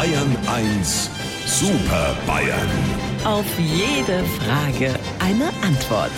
Bayern 1 Super Bayern. Auf jede Frage eine Antwort.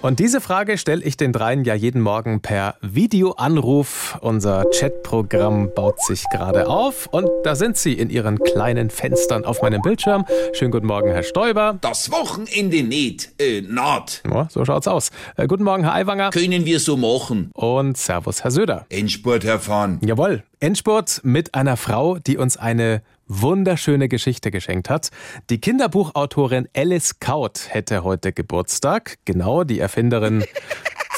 Und diese Frage stelle ich den dreien ja jeden Morgen per Videoanruf. Unser Chatprogramm baut sich gerade auf und da sind sie in ihren kleinen Fenstern auf meinem Bildschirm. Schönen guten Morgen, Herr Stoiber. Das Wochenende nicht, äh, naht. Ja, so schaut's aus. Äh, guten Morgen, Herr Aiwanger. Können wir so machen. Und Servus, Herr Söder. Endspurt, Herr Fahn. Jawohl, Endspurt mit einer Frau, die uns eine wunderschöne Geschichte geschenkt hat. Die Kinderbuchautorin Alice Kaut hätte heute Geburtstag. Genau, die Erfinderin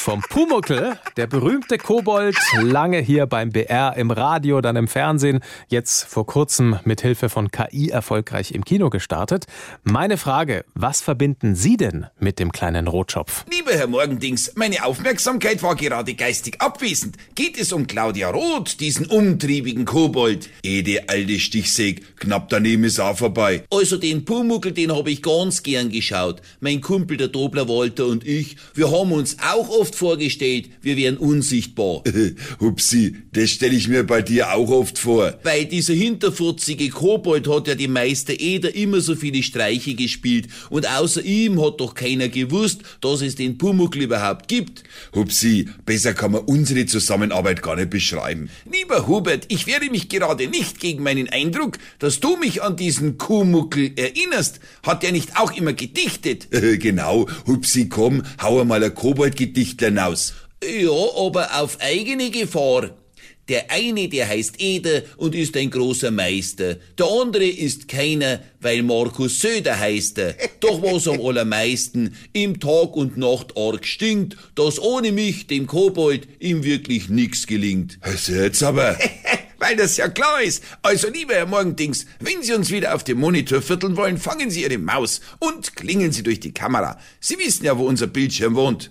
vom Pumuckel, der berühmte Kobold, lange hier beim BR im Radio, dann im Fernsehen, jetzt vor kurzem mit Hilfe von KI erfolgreich im Kino gestartet. Meine Frage, was verbinden Sie denn mit dem kleinen Rotschopf? Lieber Herr Morgendings, meine Aufmerksamkeit war gerade geistig abwesend. Geht es um Claudia Roth, diesen umtriebigen Kobold? Ede alte Stichsäg, knapp daneben ist auch vorbei. Also den Pumuckel, den habe ich ganz gern geschaut. Mein Kumpel der Dobler Walter und ich, wir haben uns auch oft vorgestellt, wir wären unsichtbar. Hupsi, das stelle ich mir bei dir auch oft vor. Weil dieser hinterfurzige Kobold hat ja die Meister Eder immer so viele Streiche gespielt und außer ihm hat doch keiner gewusst, dass es den Pumuckl überhaupt gibt. Hupsi, besser kann man unsere Zusammenarbeit gar nicht beschreiben. Lieber Hubert, ich wehre mich gerade nicht gegen meinen Eindruck, dass du mich an diesen Kumuckel erinnerst. Hat er nicht auch immer gedichtet? genau, Hupsi, komm, hau mal ein Koboldgedicht hinaus. Ja, aber auf eigene Gefahr. Der eine, der heißt Eder und ist ein großer Meister. Der andere ist keiner, weil Markus Söder heißt er. Doch was am allermeisten im Tag und Nacht arg stinkt, dass ohne mich, dem Kobold, ihm wirklich nix gelingt. Also jetzt aber. Weil das ja klar ist. Also, lieber Herr Morgendings, wenn Sie uns wieder auf dem Monitor vierteln wollen, fangen Sie Ihre Maus und klingeln Sie durch die Kamera. Sie wissen ja, wo unser Bildschirm wohnt.